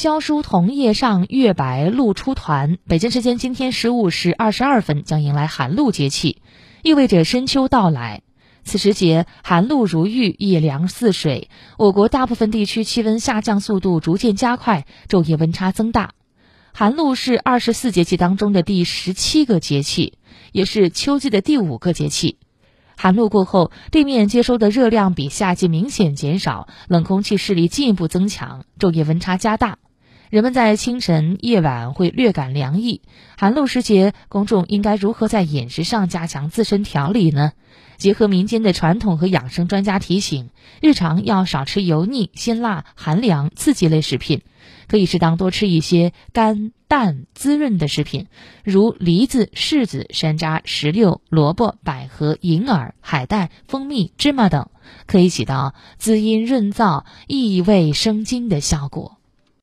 萧疏桐叶上月白露出团。北京时间今天十五时二十二分将迎来寒露节气，意味着深秋到来。此时节寒露如玉，夜凉似水。我国大部分地区气温下降速度逐渐加快，昼夜温差增大。寒露是二十四节气当中的第十七个节气，也是秋季的第五个节气。寒露过后，地面接收的热量比夏季明显减少，冷空气势力进一步增强，昼夜温差加大。人们在清晨、夜晚会略感凉意。寒露时节，公众应该如何在饮食上加强自身调理呢？结合民间的传统和养生专家提醒，日常要少吃油腻、辛辣、寒凉、刺激类食品。可以适当多吃一些甘淡滋润的食品，如梨子、柿子、山楂、石榴、萝卜、百合、银耳、海带、蜂蜜、芝麻等，可以起到滋阴润燥、益胃生津的效果。